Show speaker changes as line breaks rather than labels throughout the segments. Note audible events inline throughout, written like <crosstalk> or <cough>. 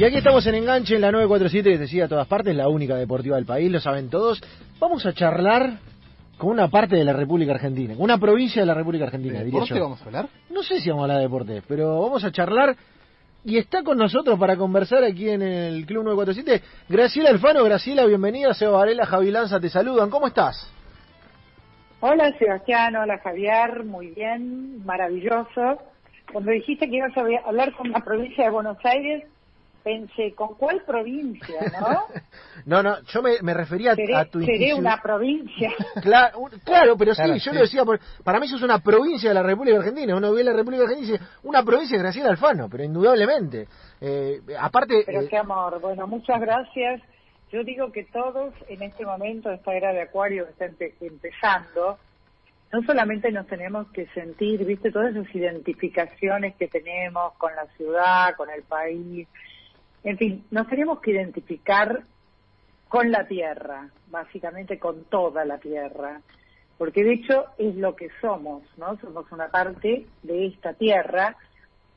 Y aquí estamos en Enganche, en la 947, que te sigue a todas partes, la única deportiva del país, lo saben todos. Vamos a charlar con una parte de la República Argentina, con una provincia de la República Argentina,
¿De
diría
deporte
yo.
vamos a hablar?
No sé si vamos a hablar de deporte, pero vamos a charlar. Y está con nosotros para conversar aquí en el Club 947 Graciela Alfano. Graciela, bienvenida. Seba Varela, Javi Lanza, te saludan. ¿Cómo estás?
Hola Sebastián, hola Javier, muy bien, maravilloso. Cuando dijiste que ibas a hablar con la provincia de Buenos Aires, pensé, ¿con cuál provincia, no? <laughs>
no, no, yo me, me refería
seré,
a tu
seré
intuición.
una provincia. <laughs>
Claro, un- claro, pero sí,
Claro,
yo
sí.
lo decía, por- para mí eso es una provincia de la República Argentina. Uno ve la República Argentina y dice, una provincia de Graciela Alfano, pero indudablemente. Eh, aparte,
Pero
eh,
qué amor, bueno, muchas gracias. Yo digo que todos en este momento, esta era de Acuario que está empe- empezando, no solamente nos tenemos que sentir, viste, todas esas identificaciones que tenemos con la ciudad, con el país, en fin, nos tenemos que identificar con la tierra, básicamente con toda la tierra, porque de hecho es lo que somos, ¿no? Somos una parte de esta tierra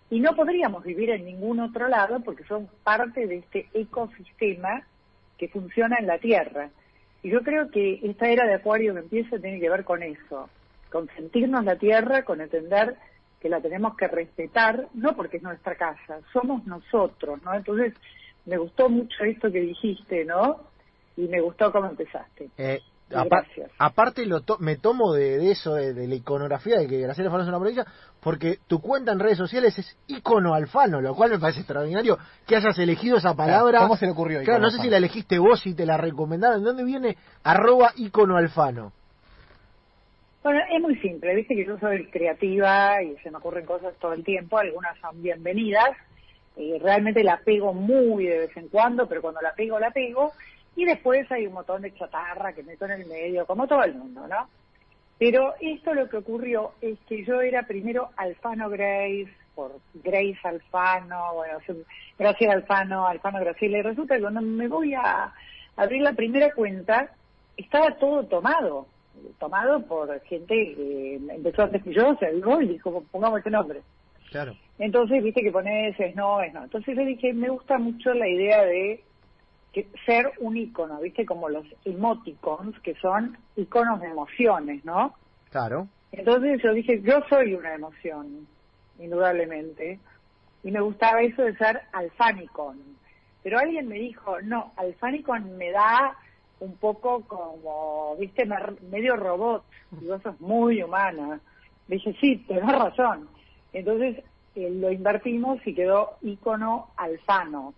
y no podríamos vivir en ningún otro lado porque son parte de este ecosistema que funciona en la tierra. Y yo creo que esta era de Acuario que empieza tiene que ver con eso, con sentirnos la tierra, con entender que la tenemos que respetar, no porque es nuestra casa, somos nosotros, ¿no? Entonces, me gustó mucho esto que dijiste, ¿no? Y me gustó cómo empezaste.
eh,
gracias.
aparte lo to- me tomo de, de eso, de, de la iconografía de que Graciela Alfano es una provincia, porque tu cuenta en redes sociales es icono alfano, lo cual me parece extraordinario que hayas elegido esa palabra.
¿Cómo se le ocurrió
Claro, no sé si la elegiste vos y te la recomendaron. ¿De dónde viene arroba icono alfano?
Bueno, es muy simple, viste que yo soy creativa y se me ocurren cosas todo el tiempo, algunas son bienvenidas, y realmente la pego muy de vez en cuando, pero cuando la pego, la pego, y después hay un montón de chatarra que meto en el medio, como todo el mundo, ¿no? Pero esto lo que ocurrió es que yo era primero Alfano Grace, por Grace Alfano, bueno, Graciela Alfano, Alfano Graciela, y resulta que cuando me voy a abrir la primera cuenta, estaba todo tomado, tomado por gente que empezó antes que yo, se avivó y dijo, pongamos este nombre.
Claro.
Entonces, viste que pones es no, es no. Entonces le dije, me gusta mucho la idea de que ser un icono, viste, como los emoticons, que son iconos de emociones, ¿no?
Claro.
Entonces yo dije, yo soy una emoción, indudablemente, y me gustaba eso de ser alfanicon. Pero alguien me dijo, no, alfanicon me da un poco como, viste, medio robot, y vos sos muy humana. Dije, sí, tenés razón. Entonces eh, lo invertimos y quedó icono alfano.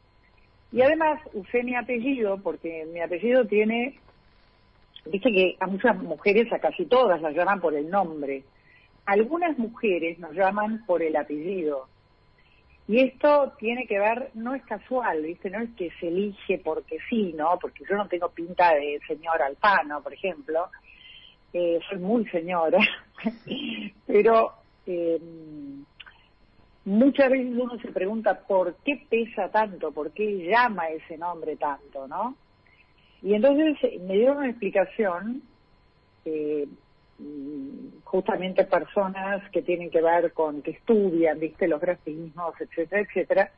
Y además usé mi apellido, porque mi apellido tiene Viste que a muchas mujeres, a casi todas, las llaman por el nombre. Algunas mujeres nos llaman por el apellido. Y esto tiene que ver, no es casual, ¿viste? No es que se elige porque sí, ¿no? Porque yo no tengo pinta de señora Alfano, por ejemplo. Eh, soy muy señora. <laughs> Pero eh, muchas veces uno se pregunta por qué pesa tanto, por qué llama ese nombre tanto, ¿no? Y entonces eh, me dieron una explicación, eh, justamente personas que tienen que ver con, que estudian, viste, los grafismos, etcétera, etcétera,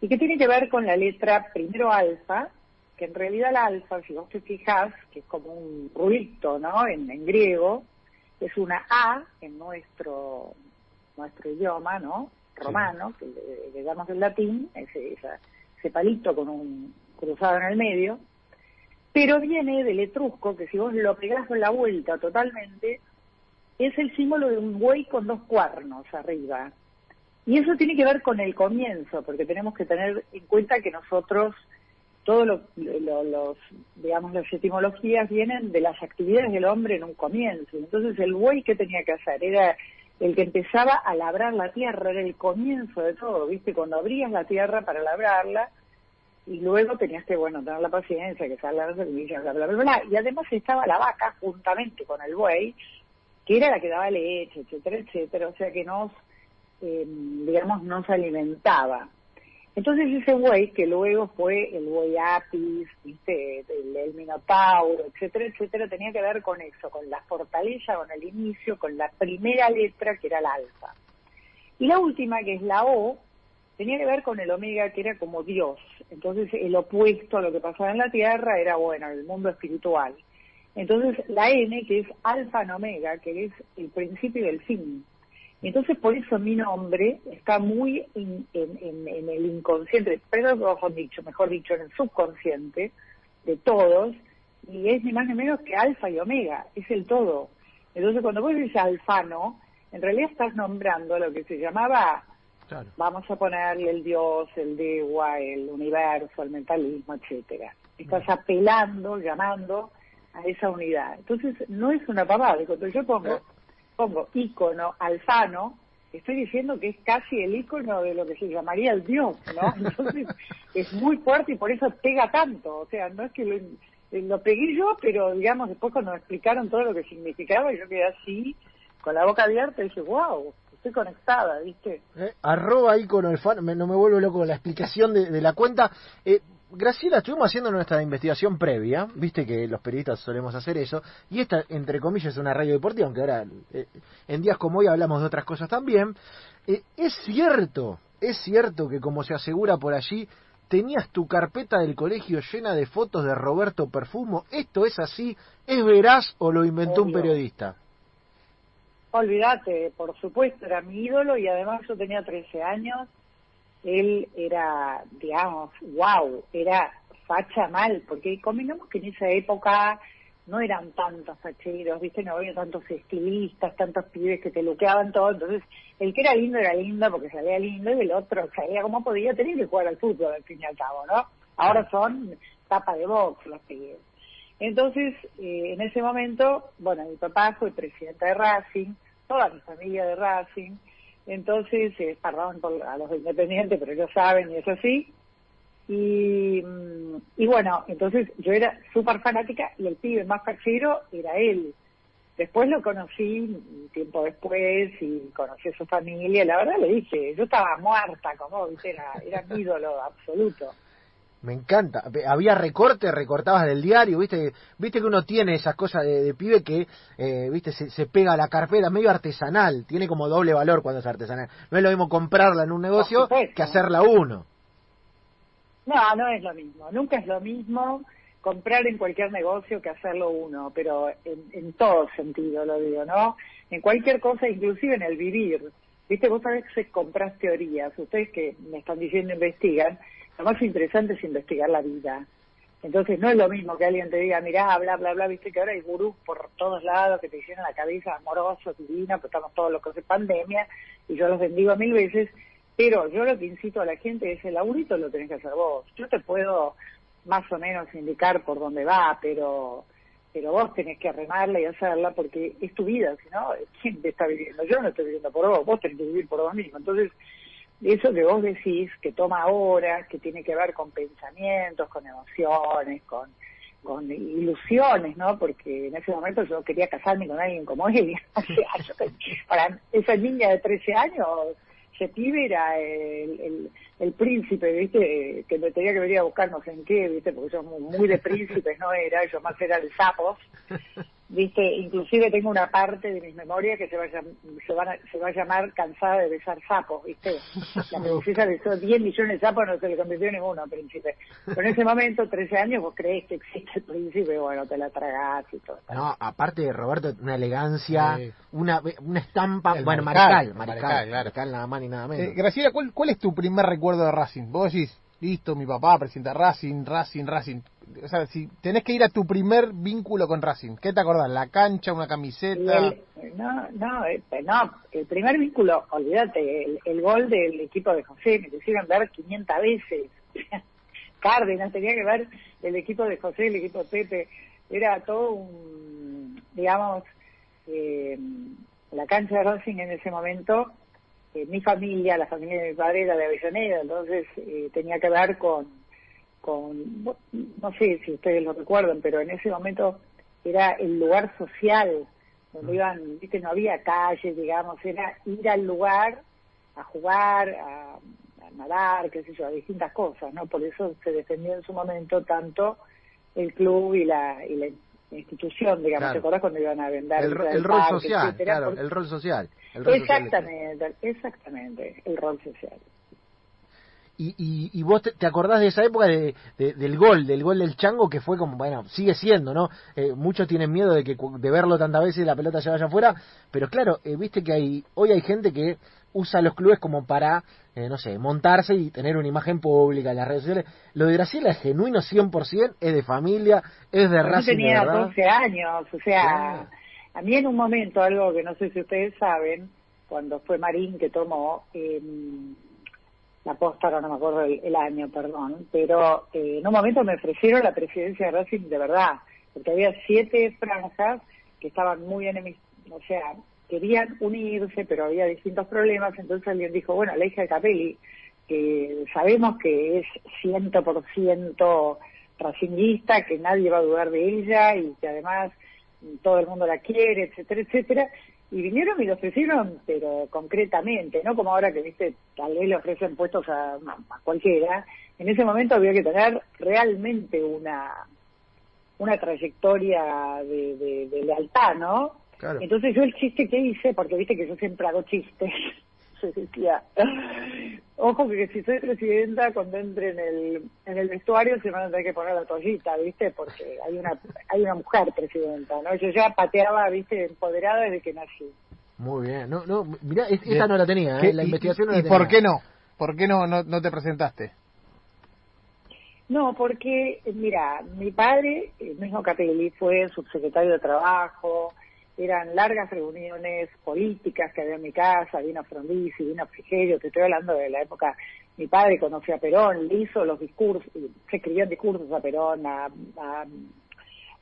y que tiene que ver con la letra primero alfa, que en realidad el alfa, si vos te fijas, que es como un ruido, ¿no? En, en griego, es una A en nuestro, nuestro idioma, ¿no? Romano, que le, le damos el latín, ese, esa- ese palito con un cruzado en el medio, pero viene del etrusco, que si vos lo pegás con la vuelta totalmente, es el símbolo de un buey con dos cuernos arriba. Y eso tiene que ver con el comienzo, porque tenemos que tener en cuenta que nosotros, todos lo- lo- los, digamos, las etimologías vienen de las actividades del hombre en un comienzo. Entonces el buey que tenía que hacer era el que empezaba a labrar la tierra, era el comienzo de todo, ¿viste? Cuando abrías la tierra para labrarla, y luego tenías que, bueno, tener la paciencia, que salga la semilla, bla, bla, bla, bla. Y además estaba la vaca juntamente con el buey, que era la que daba leche, etcétera, etcétera, o sea que nos, eh, digamos, nos alimentaba. Entonces ese buey, que luego fue el buey apis, ¿viste? El, el minotauro, etcétera, etcétera, tenía que ver con eso, con la fortaleza, con el inicio, con la primera letra que era la alfa. Y la última, que es la O, tenía que ver con el omega, que era como Dios. Entonces, el opuesto a lo que pasaba en la Tierra era, bueno, el mundo espiritual. Entonces, la N, que es alfa en omega, que es el principio y el fin. Entonces, por eso mi nombre está muy en, el inconsciente, pero mejor dicho, mejor dicho, en el subconsciente de todos, y es ni más ni menos que alfa y omega, es el todo. Entonces, cuando vos dices alfano, en realidad estás nombrando lo que se llamaba, vamos a ponerle el Dios, el Dewa, el universo, el mentalismo, etcétera. Estás apelando, llamando a esa unidad. Entonces, no es una pavada. Cuando yo pongo, pongo ícono alfano, estoy diciendo que es casi el ícono de lo que se llamaría el Dios, ¿no? <laughs> Entonces, es muy fuerte y por eso pega tanto. O sea, no es que lo, lo pegué yo, pero digamos, después cuando me explicaron todo lo que significaba, yo quedé así, con la boca abierta, y dije, wow, estoy conectada, ¿viste?
Eh, arroba ícono alfano, no me vuelvo loco con la explicación de, de la cuenta. Eh, Graciela, estuvimos haciendo nuestra investigación previa, viste que los periodistas solemos hacer eso, y esta, entre comillas, es una radio deportiva, aunque ahora eh, en días como hoy hablamos de otras cosas también. Eh, es cierto, es cierto que como se asegura por allí, tenías tu carpeta del colegio llena de fotos de Roberto Perfumo. ¿Esto es así? ¿Es veraz o lo inventó un periodista?
Olvídate, por supuesto, era mi ídolo y además yo tenía 13 años él era, digamos, wow, era facha mal, porque convengamos que en esa época no eran tantos facheros, ¿viste? No había tantos estilistas, tantos pibes que te luqueaban todo, entonces el que era lindo era lindo porque salía lindo y el otro sabía cómo podía tener que jugar al fútbol al fin y al cabo, ¿no? Ahora son tapa de box los pibes. Entonces, eh, en ese momento, bueno, mi papá fue presidente de Racing, toda mi familia de Racing, entonces, eh, perdón por, a los independientes, pero ellos saben y es así. Y, mm, y bueno, entonces yo era súper fanática y el pibe más fachero era él. Después lo conocí tiempo después y conocí a su familia. La verdad le dije, yo estaba muerta como, ¿viste? Era, era mi ídolo absoluto.
Me encanta. Había recorte, recortabas del diario, viste, viste que uno tiene esas cosas de, pibe que, eh, viste, se, pega a la carpeta, medio artesanal, tiene como doble valor cuando es artesanal. No es lo mismo comprarla en un negocio que hacerla uno.
No, no es lo mismo. Nunca es lo mismo comprar en cualquier negocio que hacerlo uno, pero en, en todo sentido lo digo, ¿no? En cualquier cosa, inclusive en el vivir. Viste, vos sabés que compras teorías, ustedes que me están diciendo investigan, lo más interesante es investigar la vida. Entonces no es lo mismo que alguien te diga, mirá, bla, bla, bla, viste que ahora hay gurús por todos lados que te llenan la cabeza amoroso, divino, pues estamos todos locos de pandemia y yo los bendigo mil veces, pero yo lo que incito a la gente es el laburito lo tenés que hacer vos. Yo te puedo más o menos indicar por dónde va, pero pero vos tenés que arremarla y hacerla porque es tu vida, si no, ¿quién te está viviendo? Yo no estoy viviendo por vos, vos tenés que vivir por vos mismo. Entonces, eso que vos decís, que toma horas, que tiene que ver con pensamientos, con emociones, con, con ilusiones, ¿no? Porque en ese momento yo quería casarme con alguien como <laughs> <laughs> él. para esa niña de 13 años, pibe era el, el, el, príncipe, ¿viste? Que me tenía que venir a buscar no sé en qué, ¿viste? Porque yo muy de príncipes no era, yo más era de sapos viste, inclusive tengo una parte de mis memorias que se va a, se se va a llamar cansada de besar sapos, viste. La <laughs> princesa besó 10 millones de sapos, no se le convirtió en uno, príncipe. Pero en ese momento, 13 años, vos crees que existe el príncipe, bueno, te la tragás y todo.
No, aparte de Roberto, una elegancia, una, una estampa, bueno, marical, marical, marical, nada más ni nada menos.
Eh, Graciela, ¿cuál, ¿cuál es tu primer recuerdo de Racing? Vos decís, listo, mi papá presenta Racing, Racing, Racing. O sea, si tenés que ir a tu primer vínculo con Racing, ¿qué te acordás? ¿La cancha, una camiseta?
no, no, eh, no, el primer vínculo, olvídate, el, gol del equipo de José, me lo hicieron ver 500 veces. <laughs> Cárdenas tenía que ver el equipo de José, el equipo de Pepe, era todo un, digamos, eh, la cancha de Racing en ese momento eh, mi familia, la familia de mi padre era de Avellaneda, entonces eh, tenía que ver con, con, no sé si ustedes lo recuerdan, pero en ese momento era el lugar social, donde mm. iban, viste, no había calles, digamos, era ir al lugar a jugar, a, nadar, qué sé yo, a distintas cosas, ¿no? Por eso se defendió en su momento tanto el club y la, y la institución, digamos, ¿te acordás cuando iban a vender?
El, rol social, claro, el rol social.
exactamente, exactamente, el rol social.
Y, y, y vos te, te acordás de esa época de, de- del gol, del gol del chango que fue como, bueno, sigue siendo, ¿no? Eh, muchos tienen miedo de que de verlo tantas veces y la pelota se vaya afuera, pero claro, eh, viste que hay hoy hay gente que usa los clubes como para, eh, no sé, montarse y tener una imagen pública en las redes sociales. Lo de Graciela es genuino 100%, es de familia, es de
Yo
Racing de
tenía
verdad.
12 años, o sea, a mí en un momento, algo que no sé si ustedes saben, cuando fue Marín que tomó eh, la posta, no me acuerdo el, el año, perdón, pero eh, en un momento me ofrecieron la presidencia de Racing de verdad, porque había siete franjas que estaban muy enemistadas, o sea, querían unirse, pero había distintos problemas, entonces alguien dijo, bueno, la hija de Capelli, que sabemos que es ciento por ciento racinguista, que nadie va a dudar de ella y que además todo el mundo la quiere, etcétera, etcétera. Y vinieron y lo ofrecieron, pero concretamente, no como ahora que, viste, tal vez le ofrecen puestos a, a cualquiera. En ese momento había que tener realmente una una trayectoria de, de, de lealtad, ¿no?
Claro.
Entonces yo el chiste que hice, porque viste que yo siempre hago chistes, se decía, <laughs> ojo que si soy presidenta, cuando entre en el, en el vestuario se van a tener que poner la toallita, viste, porque hay una hay una mujer presidenta, ¿no? Yo ya pateaba, viste, empoderada desde que nací.
Muy bien. No, no, mirá, es- esta no la tenía,
¿Qué-
¿eh? la
y-
investigación no
¿Y,
la
por
tenía.
qué no? ¿Por qué no, no, no te presentaste?
No, porque, mira, mi padre, el mismo Capelli, fue subsecretario de Trabajo, eran largas reuniones políticas que había en mi casa, vino Frondizi, vino Frigerio, te estoy hablando de la época, mi padre conoció a Perón, le hizo los discursos, se escribían discursos a Perón, a, a,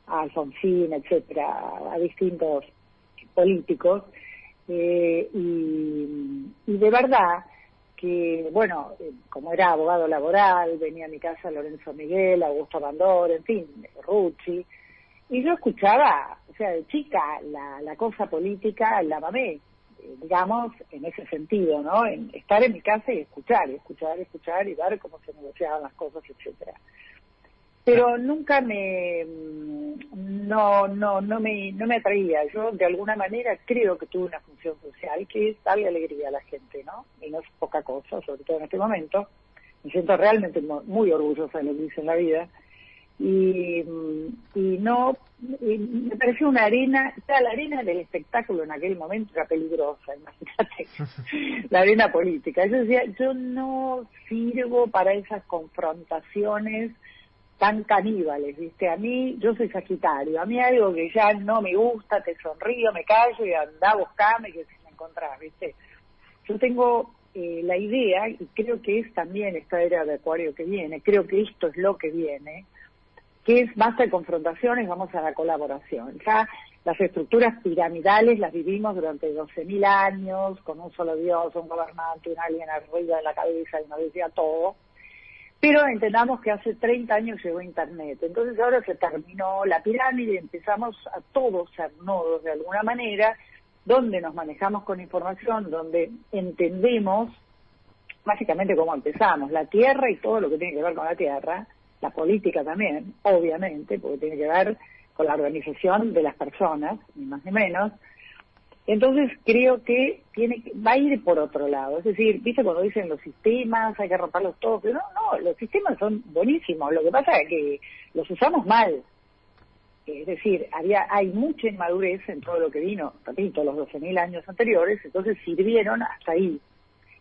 Alfonsín, etcétera, a distintos políticos, eh, y, y de verdad que, bueno, como era abogado laboral, venía a mi casa Lorenzo Miguel, Augusto Bandor, en fin, Rucci, y yo escuchaba, o sea, de chica, la, la cosa política la mamé, eh, digamos, en ese sentido, ¿no? En estar en mi casa y escuchar, y escuchar, y escuchar, y ver cómo se negociaban las cosas, etcétera. Pero nunca me mm, no no no me no me atraía. Yo de alguna manera creo que tuve una función social que es darle alegría a la gente no y no es poca cosa sobre todo en este momento. Me siento realmente muy orgullosa de lo que hice en la vida. Y, mm, y no me pareció una arena ya la arena del espectáculo en aquel momento era peligrosa <laughs> imagínate la arena política yo decía yo no sirvo para esas confrontaciones tan caníbales, ¿viste? A mí, yo soy Sagitario, a mí algo que ya no me gusta, te sonrío, me callo y anda a buscarme que si me encontrás, ¿viste? Yo tengo eh, la idea, y creo que es también esta era de Acuario que viene, creo que esto es lo que viene, que es basta de confrontaciones, vamos a la colaboración. Ya las estructuras piramidales las vivimos durante 12.000 años, con un solo Dios, un gobernante, un alguien arriba de la cabeza y nos decía todo. Pero entendamos que hace 30 años llegó Internet. Entonces ahora se terminó la pirámide y empezamos a todos ser nodos de alguna manera, donde nos manejamos con información, donde entendemos básicamente cómo empezamos, la tierra y todo lo que tiene que ver con la tierra, la política también, obviamente, porque tiene que ver con la organización de las personas, ni más ni menos. Entonces creo que tiene que, va a ir por otro lado, es decir, viste cuando dicen los sistemas hay que romperlos todos, pero no, no, los sistemas son buenísimos, lo que pasa es que los usamos mal. Es decir, había hay mucha inmadurez en todo lo que vino, repito, los 12.000 años anteriores, entonces sirvieron hasta ahí.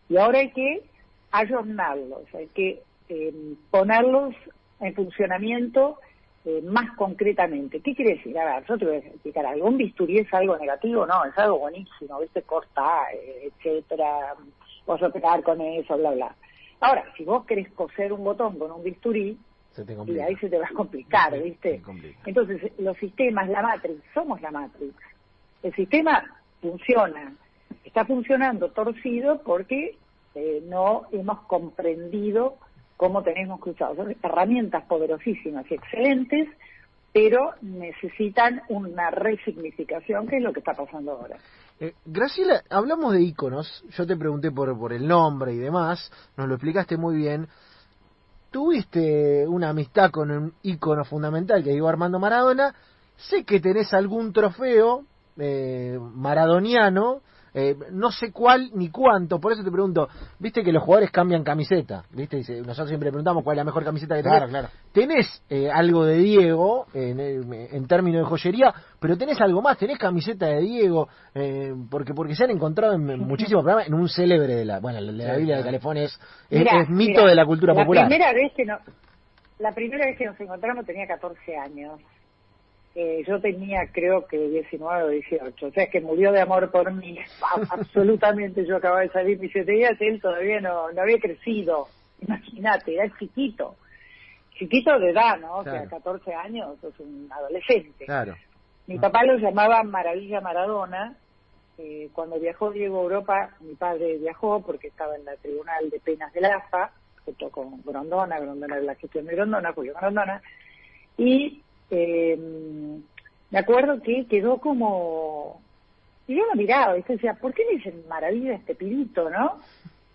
Y ahora hay que ayornarlos, hay que eh, ponerlos en funcionamiento eh, más concretamente. ¿Qué quiere decir? A ver, yo te voy a explicar algo. ¿Un bisturí es algo negativo? No, es algo buenísimo, ¿viste? Corta, eh, etcétera, vas a operar con eso, bla, bla. Ahora, si vos querés coser un botón con un bisturí,
Se te
y ahí se te va a complicar, <laughs>
Sí,
¿viste? Entonces, los sistemas, la Matrix, somos la Matrix. El sistema funciona, está funcionando torcido porque eh, no hemos comprendido cómo tenemos que. Son herramientas poderosísimas y excelentes, pero necesitan una resignificación, que es lo que está pasando ahora.
Eh, Graciela, hablamos de íconos. Yo te pregunté por, por el nombre y demás. Nos lo explicaste muy bien. Tuviste una amistad con un ícono fundamental que digo Armando Maradona. Sé que tenés algún trofeo eh, maradoniano Eh, no sé cuál ni cuánto, por eso te pregunto, viste que los jugadores cambian camiseta, viste, Dice, nosotros siempre preguntamos cuál es la mejor camiseta que tenés.
Claro, claro.
Tenés eh, algo de Diego en, en términos de joyería, pero tenés algo más, tenés camiseta de Diego, eh, porque porque se han encontrado en <laughs> muchísimos programas en un célebre de la, bueno, de la Biblia de Calefón es, es, mito de la cultura popular.
La primera vez que no, la primera vez que nos encontramos tenía 14 años eh, yo tenía creo que 19 o 18, o sea que murió de amor por mí, <laughs> absolutamente, yo acababa de salir mis siete días, él todavía no, no había crecido, imagínate, era chiquito, chiquito de edad, ¿no? O sea, 14 años, es un adolescente.
Claro.
Mi papá lo llamaba Maravilla Maradona, eh, cuando viajó Diego a Europa, mi padre viajó porque estaba en la Tribunal de Penas de la AFA, junto con Grondona, Grondona de la gestión de Grondona, Julio Grondona, y eh, me acuerdo que quedó como... Y yo lo miraba, y decía, ¿por qué le dicen maravilla este pibito, no?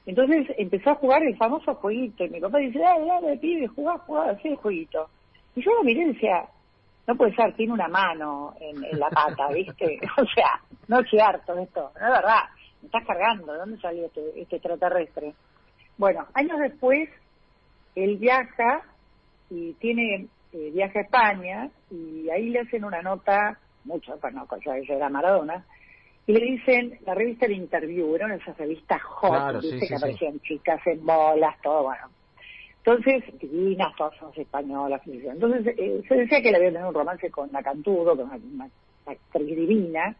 Entonces empezó a jugar el famoso jueguito, y mi papá dice, dale, dale, pibe, jugá, jugá, así el jueguito. Y yo lo miré y decía, no puede ser, tiene una mano en, la pata, <laughs> ¿viste? o sea, no es cierto esto, no es verdad, me estás cargando, ¿de dónde salió este, este extraterrestre? Bueno, años después, él viaja y tiene eh, viaja a España y ahí le hacen una nota, mucho, ya ella era Maradona, y le dicen, la revista de Interview, eran esas revistas hot, que aparecían chicas en bolas, todo, bueno. Entonces, divinas, todas son españolas, entonces eh, se decía que le había tenido un romance con la Cantudo, con una, actriz divina,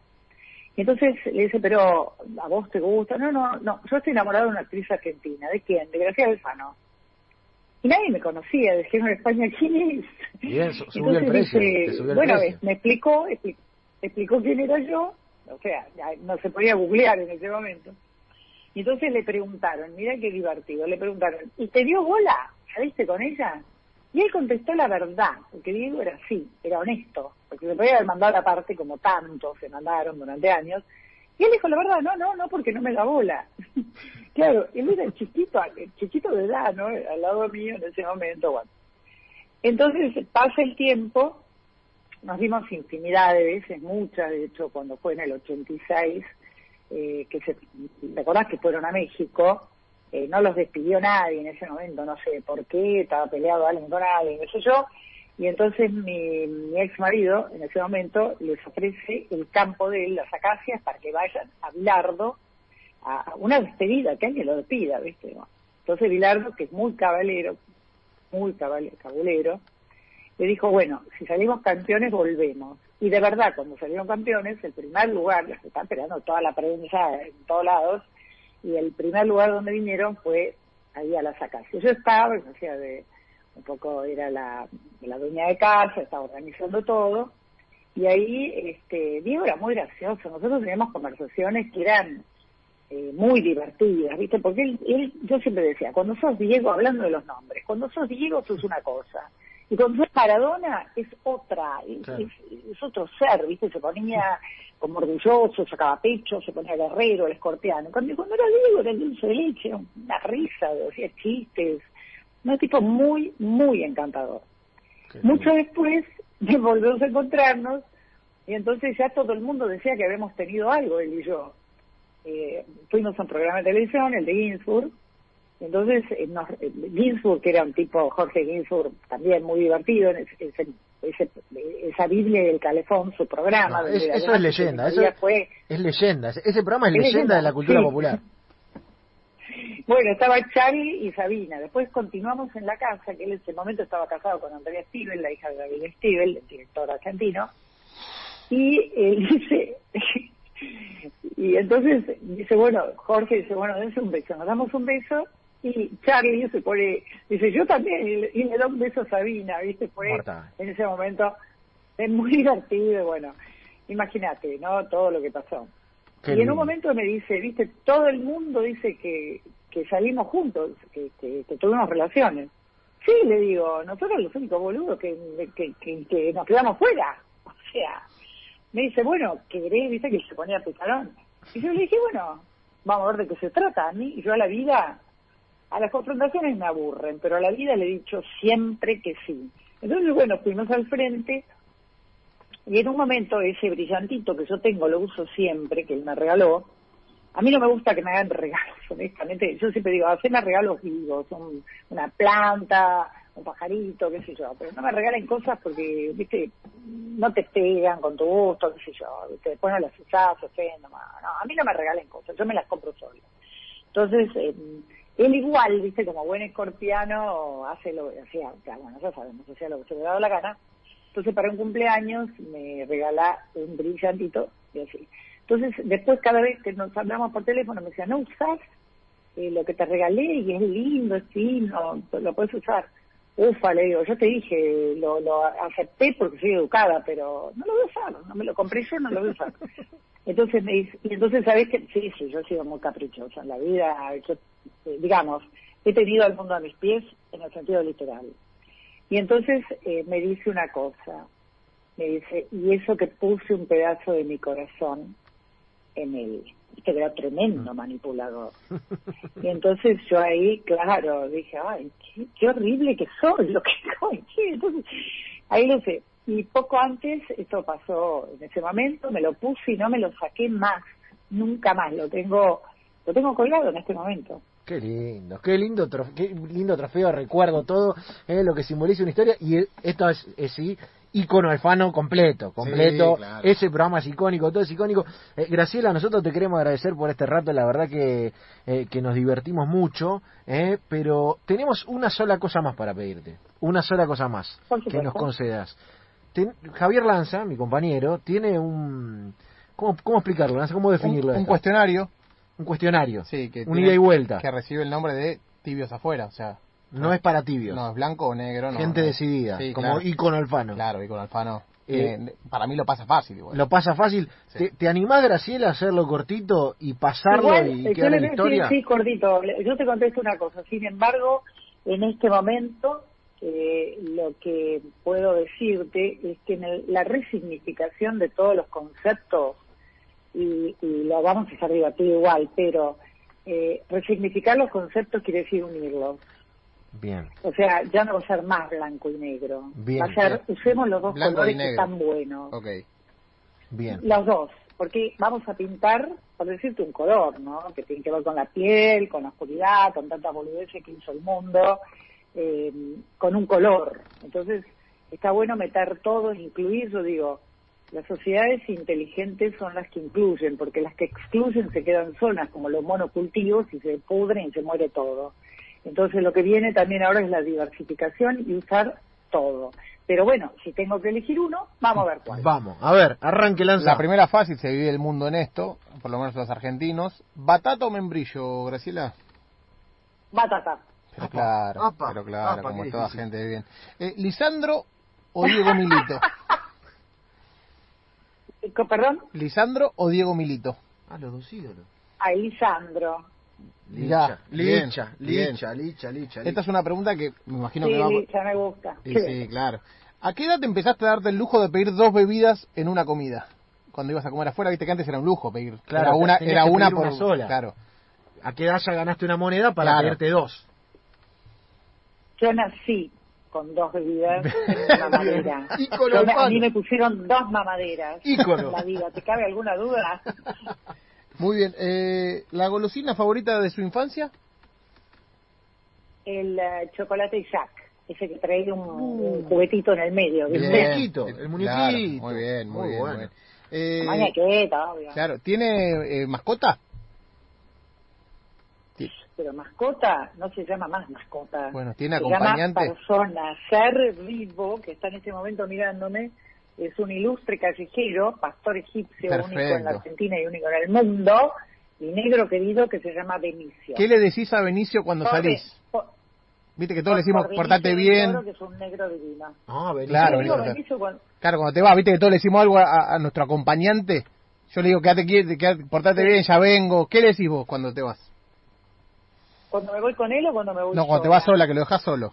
y entonces le dice, pero ¿a vos te gusta? No, no, no, yo estoy enamorado de una actriz argentina. ¿De quién? De Gracia Alfano y nadie me conocía, dijeron en España, <laughs> ¿quién es?
Bien, subió el precio,
bueno, me explicó, explicó, quién era yo, o sea, no se podía googlear en ese momento. Y entonces le preguntaron, mira qué divertido, le preguntaron, ¿y te dio bola? ¿Saliste con ella? Y él contestó la verdad, porque Diego era así, era honesto, porque se podía haber mandado la parte como tanto se mandaron durante años, y él dijo la verdad, no, no, no, porque no me da bola. <laughs> claro, él era el chiquito, chiquito de edad, ¿no? Al lado mío en ese momento, bueno. Entonces pasa el tiempo, nos dimos infinidad de veces, muchas, de hecho, cuando fue en el 86, eh, que se, ¿recordás que fueron a México? Eh, no los despidió nadie en ese momento, no sé por qué, estaba peleado alguien con alguien, no sé yo, y entonces mi, ex marido, en ese momento, les ofrece el campo de las acacias para que vayan a Bilardo a una despedida, que alguien lo despida, ¿viste? Entonces Bilardo, que es muy caballero, muy caballero, le dijo, bueno, si salimos campeones, volvemos. Y de verdad, cuando salieron campeones, el primer lugar, les está esperando toda la prensa en todos lados, y el primer lugar donde vinieron fue ahí a las acacias. Yo estaba, o sea, de un poco era la, la dueña de casa, estaba organizando todo, y ahí este, Diego era muy gracioso, nosotros teníamos conversaciones que eran eh, muy divertidas, ¿viste? Porque él, yo siempre decía, cuando sos Diego, hablando de los nombres, cuando sos Diego sos una cosa, y cuando sos Maradona es otra, es, otro ser, ¿viste? Se ponía como orgulloso, sacaba pecho, se ponía guerrero, el escorpiano. Cuando, cuando era Diego era el dulce de leche, una risa, decía chistes, un tipo muy, muy encantador. Mucho después volvemos a encontrarnos y entonces ya todo el mundo decía que habíamos tenido algo, él y yo. Eh, fuimos a un programa de televisión, el de Ginsburg, entonces eh, nos, eh, Ginsburg, que era un tipo, Jorge Ginsburg, también muy divertido, en ese, esa Biblia del Calefón, su programa.
eso es leyenda, eso fue, es leyenda, ese programa es, leyenda, de la cultura popular.
Bueno, estaba Charlie y Sabina. Después continuamos en la casa, que él en ese momento estaba casado con Andrea Stivel, la hija de David Stivel, el director argentino. Y <laughs> él dice, y entonces dice, bueno, Jorge dice, bueno, dense un beso. Nos damos un beso y Charlie se pone, dice, yo también, y le da un beso a Sabina, ¿viste? Fue en ese momento, es muy <laughs> divertido, bueno, imagínate, ¿no? Todo lo que pasó y en un momento me dice, viste, todo el mundo dice que, que salimos juntos, que, que, tuvimos relaciones. Sí, le digo, nosotros los únicos boludos que, que, que, nos quedamos fuera. <laughs> O sea, me dice, bueno, querés, viste, que se ponía picarón. Y yo le dije, bueno, vamos a ver de qué se trata. A mí, yo a la vida, a las confrontaciones me aburren, pero a la vida le he dicho siempre que sí. Entonces, bueno, fuimos al frente y en un momento ese brillantito que yo tengo, lo uso siempre, que él me regaló, a mí no me gusta que me hagan <laughs> regalos, honestamente. Yo siempre digo, haceme regalos vivos, un, una planta, un pajarito, qué sé yo. Pero no me regalen cosas porque, viste, no te pegan con tu gusto, qué sé yo. ¿viste? Después no las usás, se ofenden. No, no, a mí no me regalen cosas, yo me las compro sola. Entonces, eh, él igual, viste, como buen escorpiano, hace lo que hacía, o sea, bueno, ya sabemos, hacía lo que se le daba la gana. Entonces, para un cumpleaños me regala un brillantito y así. Entonces, después cada vez que nos hablamos por teléfono me decía, no usás eh, lo que te regalé y es lindo, es fino, lo puedes usar. Ufa, le digo, yo te dije, lo, lo acepté porque soy educada, pero no lo voy a usar, no me lo compré yo, no lo voy a usar. Entonces me dice, y entonces sabes que sí, sí, yo he sido muy caprichosa en la vida, yo, eh, digamos, he tenido al mundo a mis pies en el sentido literal. Y entonces eh, me dice una cosa, me dice, y eso que puse un pedazo de mi corazón en él, que era tremendo manipulador. <laughs> Y entonces yo ahí, claro, dije, ay, qué, qué horrible que soy, lo que <laughs> soy. Entonces, ahí lo sé. Y poco antes, esto pasó en ese momento, me lo puse y no me lo saqué más, nunca más. Lo tengo, lo tengo colgado en este momento.
Qué lindo, qué lindo, trof- qué lindo trofeo, recuerdo todo eh, lo que simboliza una historia y eh, esto es, es sí, ícono alfano completo, completo,
claro.
ese programa es icónico, todo es icónico. Eh, Graciela, nosotros te queremos agradecer por este rato, la verdad que, eh, que nos divertimos mucho, eh, pero tenemos una sola cosa más para pedirte, una sola cosa más que nos concedas. Ten- Javier Lanza, mi compañero, tiene un... ¿Cómo, cómo explicarlo? Lanza? ¿Cómo definirlo?
Un, cuestionario
Un cuestionario.
sí, que
un
tiene-
ida y vuelta.
que recibe el nombre de tibios afuera, o sea,
No es para tibios.
no es blanco o negro, no.
Gente
no.
decidida,
Sí,
como
claro.
ícono alfano.
Claro, y con Alfano.
Eh,
eh, para mí lo pasa fácil igual.
Lo pasa fácil.
Sí.
¿Te, te animás, Graciela, a hacerlo cortito y pasarlo
Igual,
y
eh,
quedar en la historia?
sí, cortito. Yo te contesto una cosa. Sin embargo, en este momento, eh, lo que puedo decirte es que en el- la resignificación de todos los conceptos, y, y lo vamos a hacer divertido igual, pero eh, resignificar los conceptos quiere decir unirlos.
Bien.
O sea, ya no va a ser más blanco y negro.
Bien,
va a ser,
bien.
usemos los dos
Blanco
colores que están buenos.
Ok.
Bien.
Los dos, porque vamos a pintar, por decirte, un color, ¿no? Que tiene que ver con la piel, con la oscuridad, con tantas boludeces que hizo el mundo, eh, con un color. Entonces, está bueno meter todo, incluir, yo digo, las sociedades inteligentes son las que incluyen, porque las que excluyen se quedan solas, como los monocultivos, y se pudren y se muere todo. Entonces, lo que viene también ahora es la diversificación y usar todo. Pero bueno, si tengo que elegir uno, vamos a ver cuál.
Vamos, a ver, arranque lanza.
La primera fácil se vive el mundo en esto, por lo menos los argentinos. ¿Batata o membrillo, Graciela?
Batata.
Pero
Apa,
claro,
apa,
pero claro,
apa,
como toda
difícil.
gente bien. Eh, ¿Lisandro o Diego <laughs> Milito?
¿Perdón?
¿Lisandro o Diego Milito?
Ah, los dos ídolos.
A Lisandro.
Licha, licha, licha, licha, licha,
Esta es una pregunta que me imagino
Sí,
que va...
Licha, me gusta.
Sí, sí, claro. ¿A qué edad te empezaste a darte el lujo de pedir dos bebidas en una comida? Cuando ibas a comer afuera, viste que antes era un lujo pedir.
Claro,
era una,
tenías
era
que
una
pedir
por
una sola.
Claro.
¿A qué edad ya ganaste una moneda para
Claro.
pedirte dos?
Yo nací con dos bebidas <laughs> en mamadera. Yo a mí me pusieron dos mamaderas
Ícono.
la vida. ¿Te cabe alguna duda? <laughs>
Muy bien. Eh, ¿La golosina favorita de su infancia?
El eh, chocolate Jack. Ese que trae un, un juguetito en el medio.
El muñequito, el muñequito.
Claro, muy bien, muy,
Muy
bien.
bueno.
muy bien. Eh,
obvio.
claro, ¿tiene eh, mascota?
Pero mascota no se llama más mascota.
Bueno, ¿tiene
se
acompañante?
llama persona. Ser vivo, que está en este momento mirándome, es un ilustre callejero, pastor egipcio único en la Argentina y único en el mundo, y negro querido que se llama Benicio.
¿Qué le decís a Benicio cuando
Por-
salís?
por-
Viste que todos le decimos, portate bien.
Toro, que es un negro divino.
Ah.
Claro, Benicio.
Benicio cuando-
Claro, cuando te vas, viste que todos le decimos algo a, a nuestro acompañante. Yo le digo, quédate quieto, portate bien, ya vengo. ¿Qué le decís vos cuando te vas?
Cuando me voy con él o cuando me voy
No, cuando te vas sola, que lo dejas solo.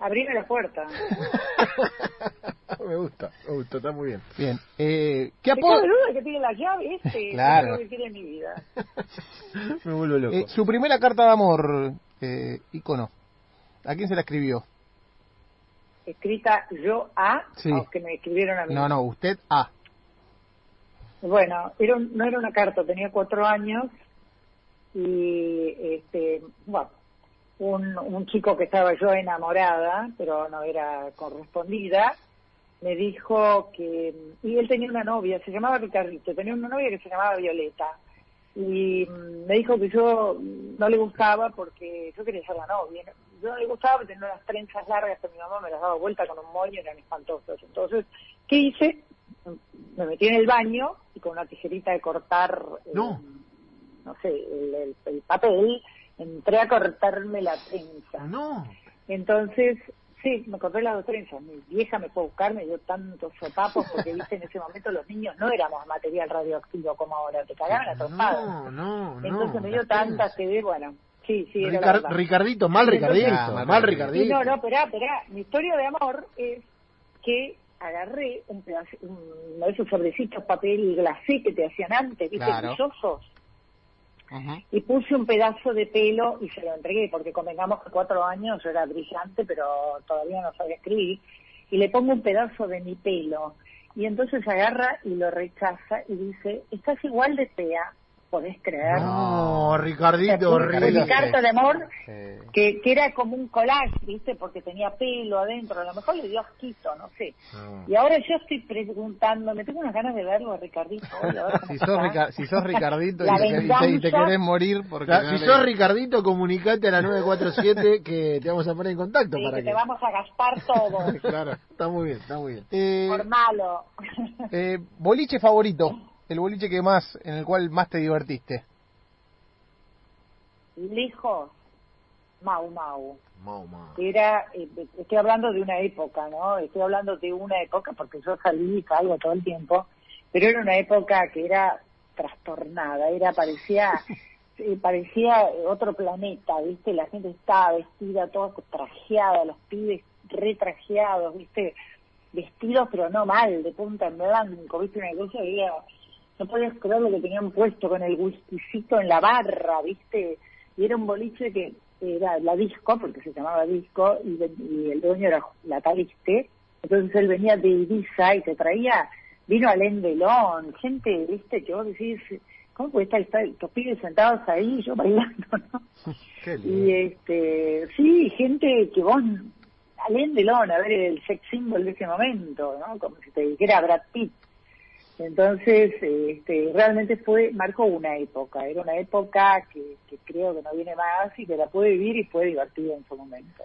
Abrime la puerta. <laughs>
me gusta, me gusta, está muy bien.
Bien. Eh, ¿Qué
¿Te
apodo?
duda que tiene la llave este?
Claro.
Que quiere en mi vida. <laughs>
Me vuelvo loco.
Eh, su primera carta de amor, eh, icono. ¿A quién se la escribió?
Escrita yo a,
Sí.
o que me escribieron a mí.
No, no, usted a.
Bueno, era un- no era una carta, tenía cuatro años y, este, bueno, un, un chico que estaba yo enamorada, pero no era correspondida, me dijo que, y él tenía una novia, se llamaba Ricardito, tenía una novia que se llamaba Violeta, y mm, me dijo que yo no le gustaba porque yo quería ser la novia. Yo no le gustaba porque tenía unas trenzas largas que mi mamá me las daba vuelta con un moño, eran espantosos. Entonces, ¿qué hice? Me metí en el baño y con una tijerita de cortar, eh,
No.
sé, el, el- el papel, entré a cortarme la trenza.
No.
Entonces, sí, me corté las dos trenzas. Mi vieja me fue a buscar, me dio tantos sopapos porque, viste, en ese momento los niños no éramos material radioactivo como ahora, te cagaban a.
No, no, no.
Entonces me dio tantas que de, bueno, sí, sí.
Ricardito, mal
Y entonces-
Ricardito,
Ah, mal
mal
Ricardito.
Sí, no, no, esperá, esperá. Mi historia de amor es que agarré un pedazo, uno de esos sobrecitos papel glacé que te hacían antes, viste,
Claro.
brillosos,
Ujú.
y puse un pedazo de pelo y se lo entregué, porque convengamos que cuatro años yo era brillante, pero todavía no sabía escribir, y le pongo un pedazo de mi pelo, y entonces agarra y lo rechaza y dice, estás igual de fea, podés creer.
No, Ricardito, horrible.
mi carta de amor
Sí.
que, que era como un collage, ¿viste? Porque tenía pelo adentro, a lo mejor le dio asquito, no sé. Y ahora yo estoy preguntándome, tengo unas ganas de verlo a Ricardito hoy, a ver cómo <laughs>
Si sos. Rica- si sos Ricardito y te, y te- y te
venganza.
querés morir porque...
La-
no
si
le-
sos Ricardito, comunicate a la 947 que te vamos a poner en contacto
Sí,
para
que
que...
te vamos a gastar todo, <laughs>
Claro, está muy bien, está muy bien.
Eh,
por malo.
eh, boliche favorito, <laughs> el boliche que más, en el cual más te divertiste.
Lejos, Mau Mau.
Mau, mau.
Era, eh, estoy hablando de una época, ¿no? Estoy hablando de una época porque yo salí y salgo todo el tiempo, pero era una época que era trastornada, era, parecía, <laughs> eh, parecía otro planeta, ¿viste? La gente estaba vestida toda trajeada, los pibes retrajeados, ¿viste? Vestidos pero no mal, de punta en blanco, ¿viste? Una cosa que era, no podías creer lo que tenían puesto con el whiskycito en la barra, ¿viste? Y era un boliche que era la disco, porque se llamaba disco, y, y el dueño era la Taliste, entonces él venía de Ibiza y te traía, vino Alain Delon, gente, viste, que vos decís, ¿cómo puede estar, estar estos pibes sentados ahí, yo bailando, <laughs> no? <laughs>
Qué
Y
lindo.
este, sí, gente que vos, Alain Delon, a ver, el sex symbol de ese momento, ¿no? Como si te dijera Brad Pitt. Entonces, este, realmente fue, marcó una época, era una época que, que creo que no viene más y que la pude vivir y fue divertida en su momento.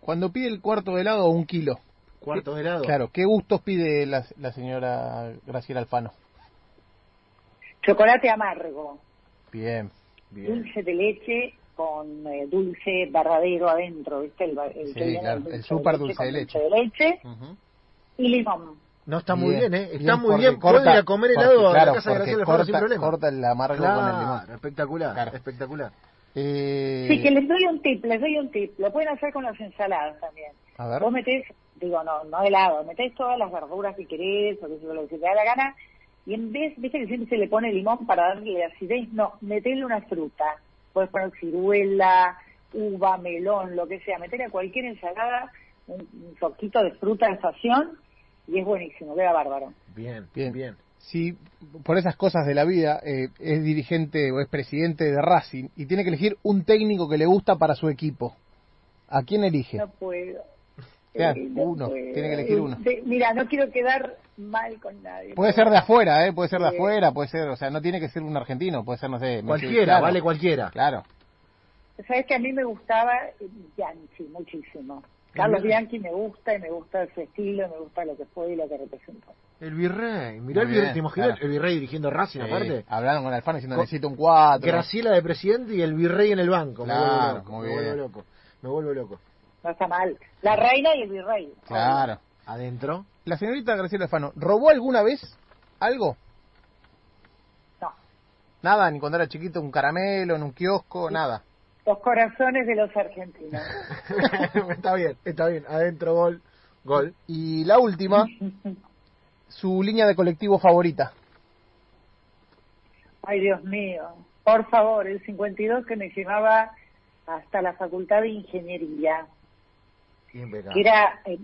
Cuando pide el cuarto de helado o un kilo.
Cuarto de helado.
Claro, ¿qué gustos pide la, la señora Graciela Alfano?
Chocolate amargo,
Bien.
Bien.
dulce de leche con eh, dulce verdadero adentro, ¿viste? El, ba- el
Sí, claro,
dulce
el súper
de
dulce de leche.
dulce de leche y limón.
No está muy
Bien,
bien, ¿eh? Está
bien,
muy
porque
bien.
corta-
ir a comer
porque,
helado a
claro,
la casa de
porque
Graciela Alfano sin
corta,
problema.
corta el amargo con el limón.
espectacular,
Claro.
espectacular.
Eh,
Sí, que les doy un tip, les doy un tip. Lo pueden hacer con las ensaladas también.
A ver.
Vos metés, digo, no, no helado, metés todas las verduras que querés o que lo que te da la gana y en vez, viste que siempre se le pone limón para darle acidez, no, metele una fruta. Puedes poner ciruela, uva, melón, lo que sea. Meterle a cualquier ensalada un, un poquito de fruta de estación y es buenísimo, queda bárbaro.
Bien,
Bien.
bien.
Si por esas cosas de la vida eh, es dirigente o es presidente de Racing y tiene que elegir un técnico que le gusta para su equipo, ¿a quién elige?
No puedo.
Claro,
Eh, no
uno,
puedo.
tiene que elegir uno.
De- mira, no quiero quedar mal con nadie.
Puede ser de afuera, ¿eh? Puede ser de afuera, puede ser, o sea, no tiene que ser un argentino, puede ser, no sé,
Cualquiera,
claro,
vale cualquiera.
Claro.
Sabes que a mí me gustaba eh, Bianchi muchísimo. Carlos Bianchi me gusta y me gusta su estilo, me gusta lo que fue y lo que representó.
El virrey. Mirá el virrey, ¿te imaginas?
claro.
El virrey dirigiendo Racing
Sí,
aparte.
hablaron con Alfano diciendo
Con-
necesito un 4.
Graciela de presidente y el virrey en el banco.
Claro,
me vuelvo loco,
muy
me vuelvo loco. Me vuelvo loco.
No está mal. La reina y el virrey.
Claro.
Adentro.
La señorita Graciela Alfano, ¿robó alguna vez algo?
No.
Nada, ni cuando era chiquito, un caramelo en un kiosco, nada.
Los corazones de los argentinos. <laughs>
está bien, está bien. Adentro, gol. Gol.
Y la última, <laughs> su línea de colectivo favorita.
Ay, Dios mío. Por favor, el 52 que me llevaba hasta la Facultad de Ingeniería.
Impecable.
que era, eh,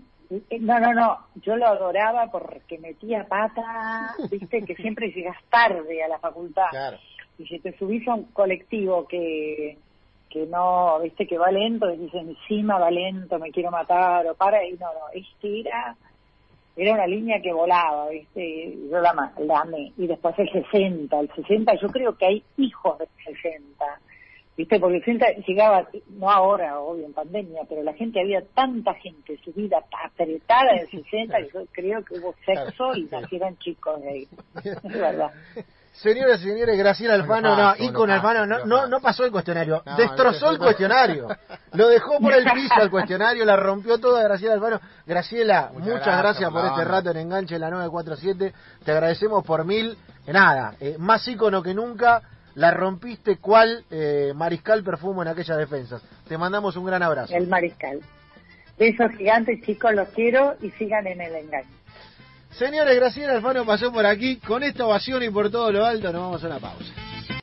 Eh, No, no, no, yo lo adoraba porque metía pata, viste, que siempre llegas tarde a la facultad. <laughs>
Claro.
Y si te subís a un colectivo que, que no, viste, que va lento, decís encima va lento, me quiero matar, o para, y no, no, este era, era una línea que volaba, viste, y yo la, la amé. Y después el 60, el 60, yo creo que hay hijos del 60, viste, porque el 60 llegaba, no ahora, obvio, en pandemia, pero la gente, había tanta gente subida, apretada en el 60, que <laughs> yo creo que hubo sexo y nacieron chicos de ahí. <laughs> Es verdad.
Señoras y señores, Graciela Alfano, no,
paso,
ícono
lo
Alfano, no, no, no pasó el cuestionario,
No,
destrozó el cuestionario, lo dejó por el piso el <laughs> cuestionario, la rompió toda Graciela Alfano. Graciela, muchas,
Muchas
gracias,
gracias
por este rato en Enganche en la 947, te agradecemos por mil, Eh, nada, eh, más ícono que nunca, la rompiste cual eh, mariscal perfumo en aquellas defensas. Te mandamos un gran abrazo.
El mariscal. Besos gigantes, chicos, los quiero y sigan en el engaño.
Señores, Graciela Alfano pasó por aquí, con esta ovación y por todo lo alto nos vamos a una pausa.